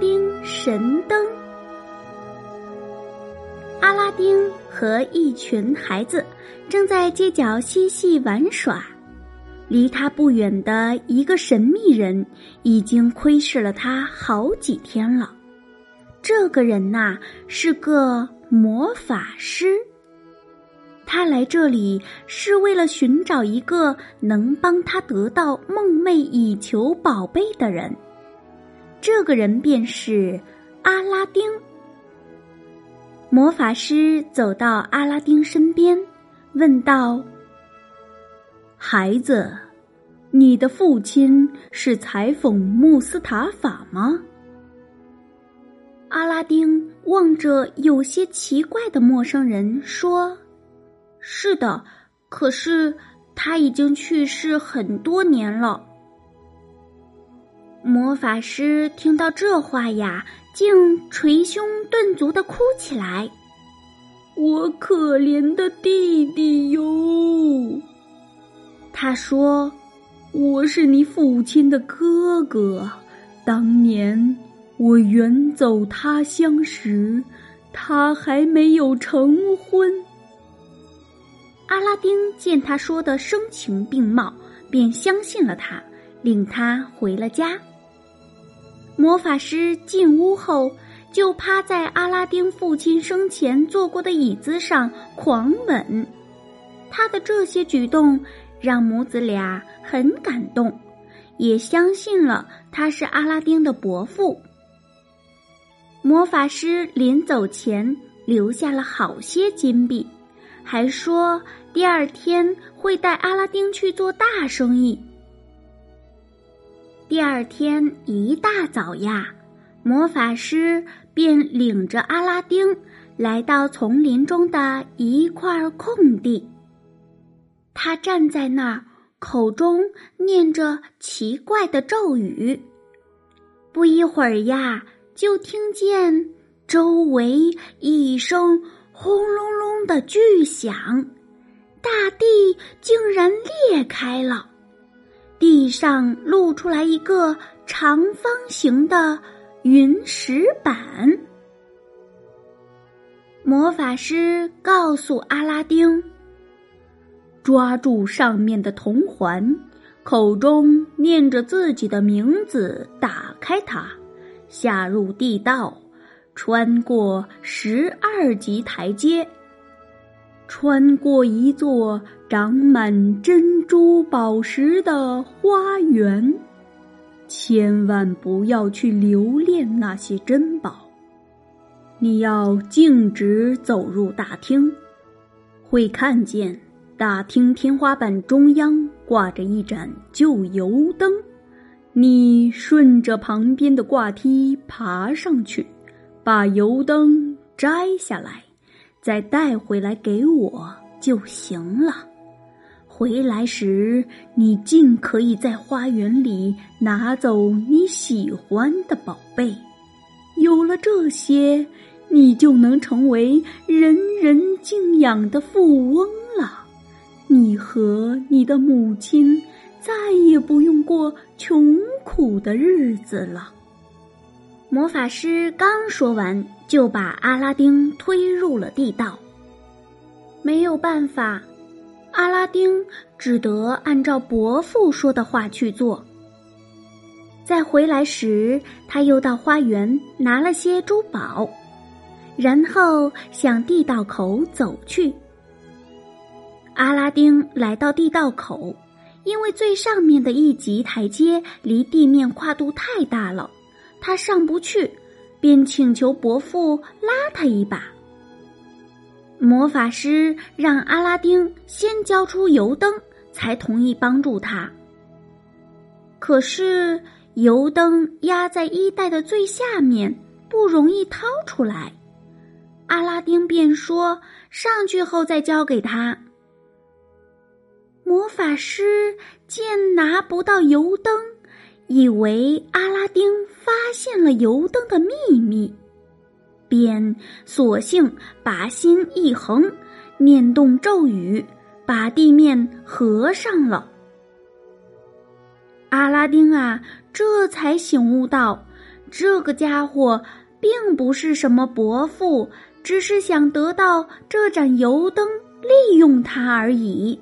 丁神灯。阿拉丁和一群孩子正在街角嬉戏玩耍，离他不远的一个神秘人已经窥视了他好几天了。这个人呐是个魔法师，他来这里是为了寻找一个能帮他得到梦寐以求宝贝的人。这个人便是阿拉丁。魔法师走到阿拉丁身边，问道：“孩子，你的父亲是裁缝穆斯塔法吗？”阿拉丁望着有些奇怪的陌生人说：“是的，可是他已经去世很多年了。”魔法师听到这话呀，竟捶胸顿足的哭起来。我可怜的弟弟哟！他说：“我是你父亲的哥哥，当年我远走他乡时，他还没有成婚。”阿拉丁见他说的声情并茂，便相信了他，领他回了家。魔法师进屋后，就趴在阿拉丁父亲生前坐过的椅子上狂吻。他的这些举动让母子俩很感动，也相信了他是阿拉丁的伯父。魔法师临走前留下了好些金币，还说第二天会带阿拉丁去做大生意。第二天一大早呀，魔法师便领着阿拉丁来到丛林中的一块空地。他站在那儿，口中念着奇怪的咒语。不一会儿呀，就听见周围一声轰隆隆的巨响，大地竟然裂开了。地上露出来一个长方形的云石板。魔法师告诉阿拉丁：“抓住上面的铜环，口中念着自己的名字，打开它，下入地道，穿过十二级台阶。”穿过一座长满珍珠宝石的花园，千万不要去留恋那些珍宝。你要径直走入大厅，会看见大厅天花板中央挂着一盏旧油灯。你顺着旁边的挂梯爬上去，把油灯摘下来。再带回来给我就行了。回来时，你尽可以在花园里拿走你喜欢的宝贝。有了这些，你就能成为人人敬仰的富翁了。你和你的母亲再也不用过穷苦的日子了。魔法师刚说完，就把阿拉丁推入了地道。没有办法，阿拉丁只得按照伯父说的话去做。在回来时，他又到花园拿了些珠宝，然后向地道口走去。阿拉丁来到地道口，因为最上面的一级台阶离地面跨度太大了。他上不去，便请求伯父拉他一把。魔法师让阿拉丁先交出油灯，才同意帮助他。可是油灯压在衣袋的最下面，不容易掏出来。阿拉丁便说：“上去后再交给他。”魔法师见拿不到油灯，以为阿拉丁发现了油灯的秘密，便索性把心一横，念动咒语，把地面合上了。阿拉丁啊，这才醒悟到，这个家伙并不是什么伯父。只是想得到这盏油灯，利用它而已。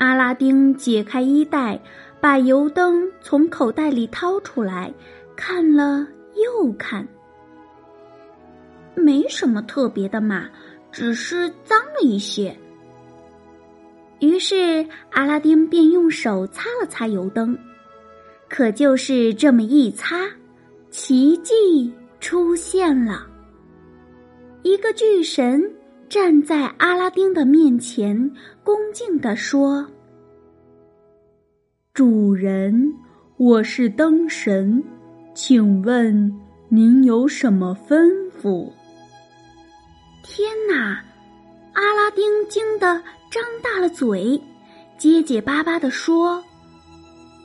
阿拉丁解开衣袋，把油灯从口袋里掏出来，看了又看，没什么特别的嘛，只是脏了一些。于是阿拉丁便用手擦了擦油灯，可就是这么一擦，奇迹出现了。一个巨神站在阿拉丁的面前，恭敬地说：“主人，我是灯神，请问您有什么吩咐？”天哪！阿拉丁惊得张大了嘴，结结巴巴地说：“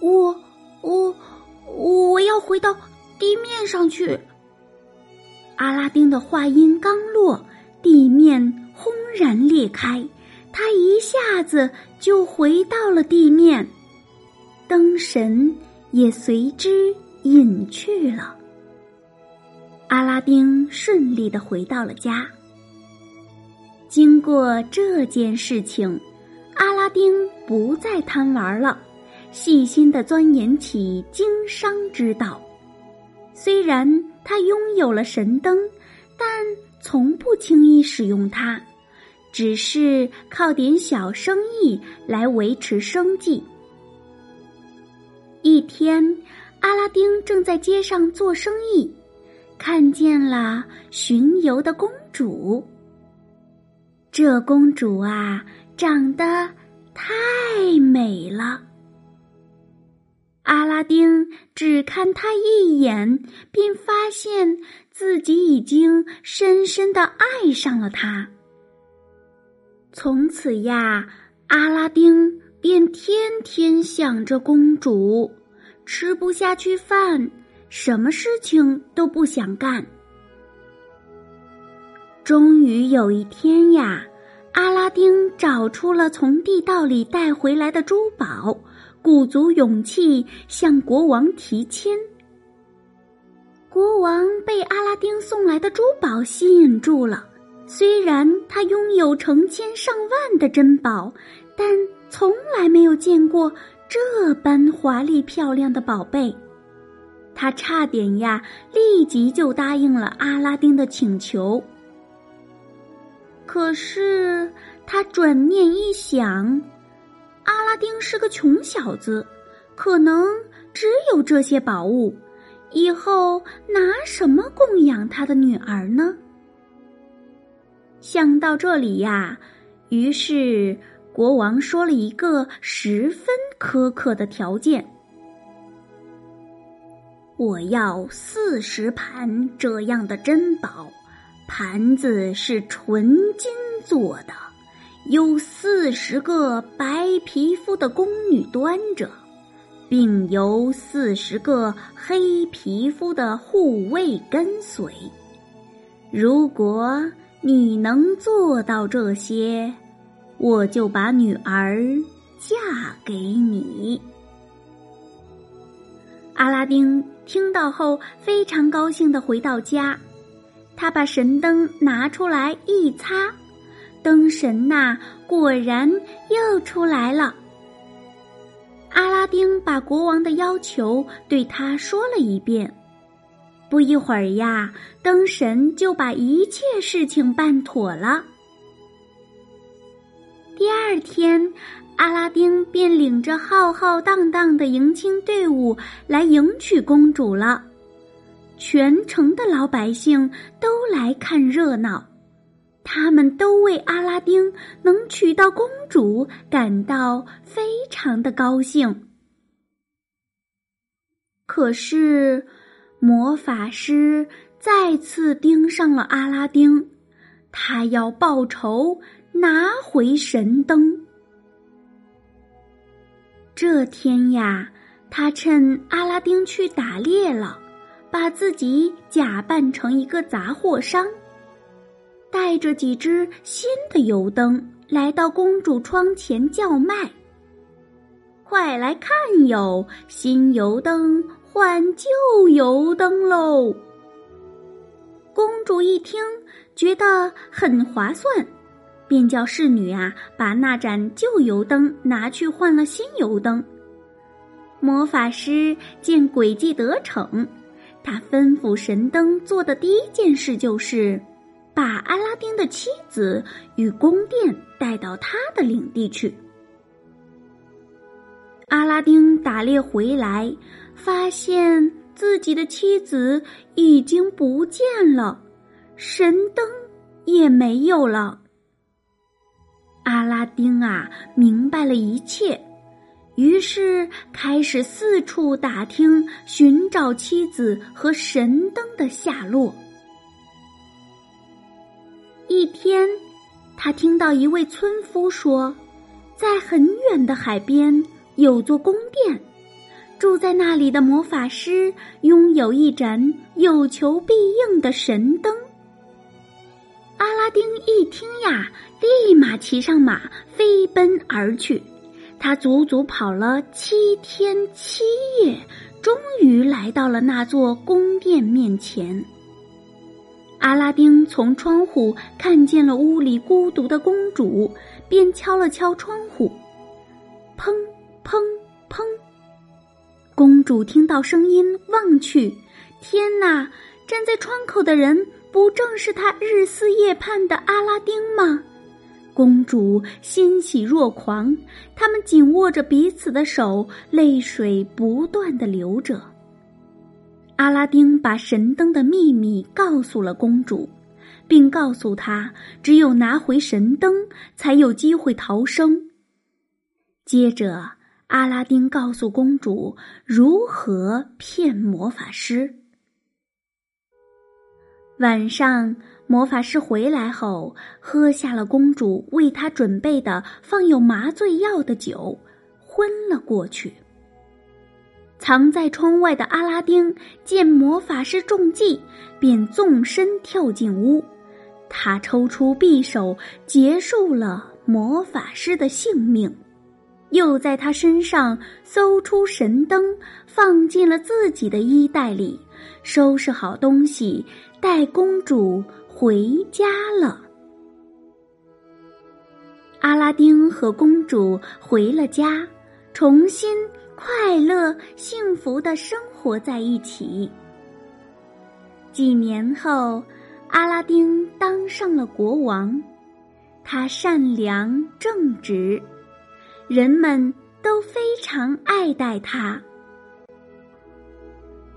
我、我、我要回到地面上去。”阿拉丁的话音刚落，地面轰然裂开，他一下子就回到了地面，灯神也随之隐去了。阿拉丁顺利的回到了家。经过这件事情，阿拉丁不再贪玩了，细心的钻研起经商之道。虽然他拥有了神灯，但从不轻易使用它，只是靠点小生意来维持生计。一天，阿拉丁正在街上做生意，看见了巡游的公主。这公主啊，长得太美了。阿拉丁只看他一眼，便发现自己已经深深的爱上了他。从此呀，阿拉丁便天天想着公主，吃不下去饭，什么事情都不想干。终于有一天呀，阿拉丁找出了从地道里带回来的珠宝。鼓足勇气向国王提亲。国王被阿拉丁送来的珠宝吸引住了，虽然他拥有成千上万的珍宝，但从来没有见过这般华丽漂亮的宝贝。他差点呀，立即就答应了阿拉丁的请求。可是他转念一想。阿丁是个穷小子，可能只有这些宝物，以后拿什么供养他的女儿呢？想到这里呀，于是国王说了一个十分苛刻的条件：我要四十盘这样的珍宝，盘子是纯金做的。有四十个白皮肤的宫女端着，并由四十个黑皮肤的护卫跟随。如果你能做到这些，我就把女儿嫁给你。阿拉丁听到后非常高兴的回到家，他把神灯拿出来一擦。灯神呐，果然又出来了。阿拉丁把国王的要求对他说了一遍，不一会儿呀，灯神就把一切事情办妥了。第二天，阿拉丁便领着浩浩荡荡的迎亲队伍来迎娶公主了，全城的老百姓都来看热闹。他们都为阿拉丁能娶到公主感到非常的高兴。可是，魔法师再次盯上了阿拉丁，他要报仇，拿回神灯。这天呀，他趁阿拉丁去打猎了，把自己假扮成一个杂货商，带着几只新的油灯来到公主窗前叫卖：“快来看哟，新油灯换旧油灯喽！”公主一听，觉得很划算。便叫侍女啊，把那盏旧油灯拿去换了新油灯。魔法师见诡计得逞，他吩咐神灯做的第一件事就是把阿拉丁的妻子与宫殿带到他的领地去。阿拉丁打猎回来，发现自己的妻子已经不见了，神灯也没有了。阿拉丁啊，明白了一切，于是开始四处打听，寻找妻子和神灯的下落。一天，他听到一位村夫说，在很远的海边有座宫殿，住在那里的魔法师拥有一盏有求必应的神灯。阿拉丁一听呀，立马骑上马飞奔而去。他足足跑了七天七夜，终于来到了那座宫殿面前。阿拉丁从窗户看见了屋里孤独的公主，便敲了敲窗户，砰砰砰。公主听到声音，望去，天哪！站在窗口的人。不正是他日思夜盼的阿拉丁吗？公主欣喜若狂，他们紧握着彼此的手，泪水不断的流着。阿拉丁把神灯的秘密告诉了公主，并告诉她，只有拿回神灯，才有机会逃生。接着，阿拉丁告诉公主如何骗魔法师。晚上，魔法师回来后，喝下了公主为他准备的放有麻醉药的酒，昏了过去。藏在窗外的阿拉丁见魔法师中计，便纵身跳进屋，他抽出匕首结束了魔法师的性命，又在他身上搜出神灯，放进了自己的衣袋里，收拾好东西。带公主回家了。阿拉丁和公主回了家，重新快乐幸福的生活在一起。几年后，阿拉丁当上了国王，他善良正直，人们都非常爱戴他。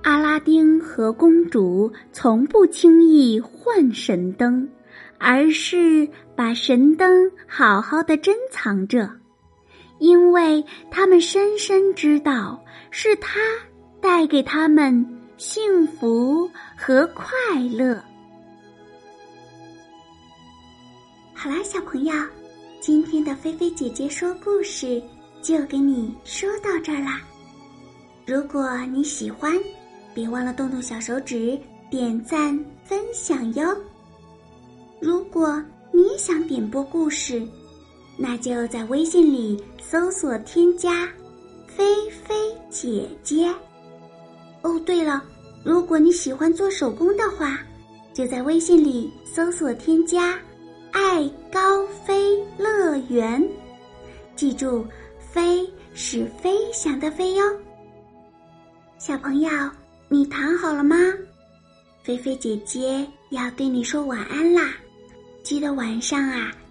阿拉丁和公主从不轻易换神灯，而是把神灯好好的珍藏着，因为他们深深知道是他带给他们幸福和快乐。好啦，小朋友，今天的菲菲姐姐说故事就给你说到这儿啦。如果你喜欢，别忘了动动小手指点赞分享哟！如果你也想点播故事，那就在微信里搜索添加“菲菲姐姐”。哦，对了，如果你喜欢做手工的话，就在微信里搜索添加“爱高飞乐园”。记住，“飞”是飞翔的“飞”哟，小朋友。你躺好了吗？菲菲姐姐要对你说晚安啦！记得晚上啊，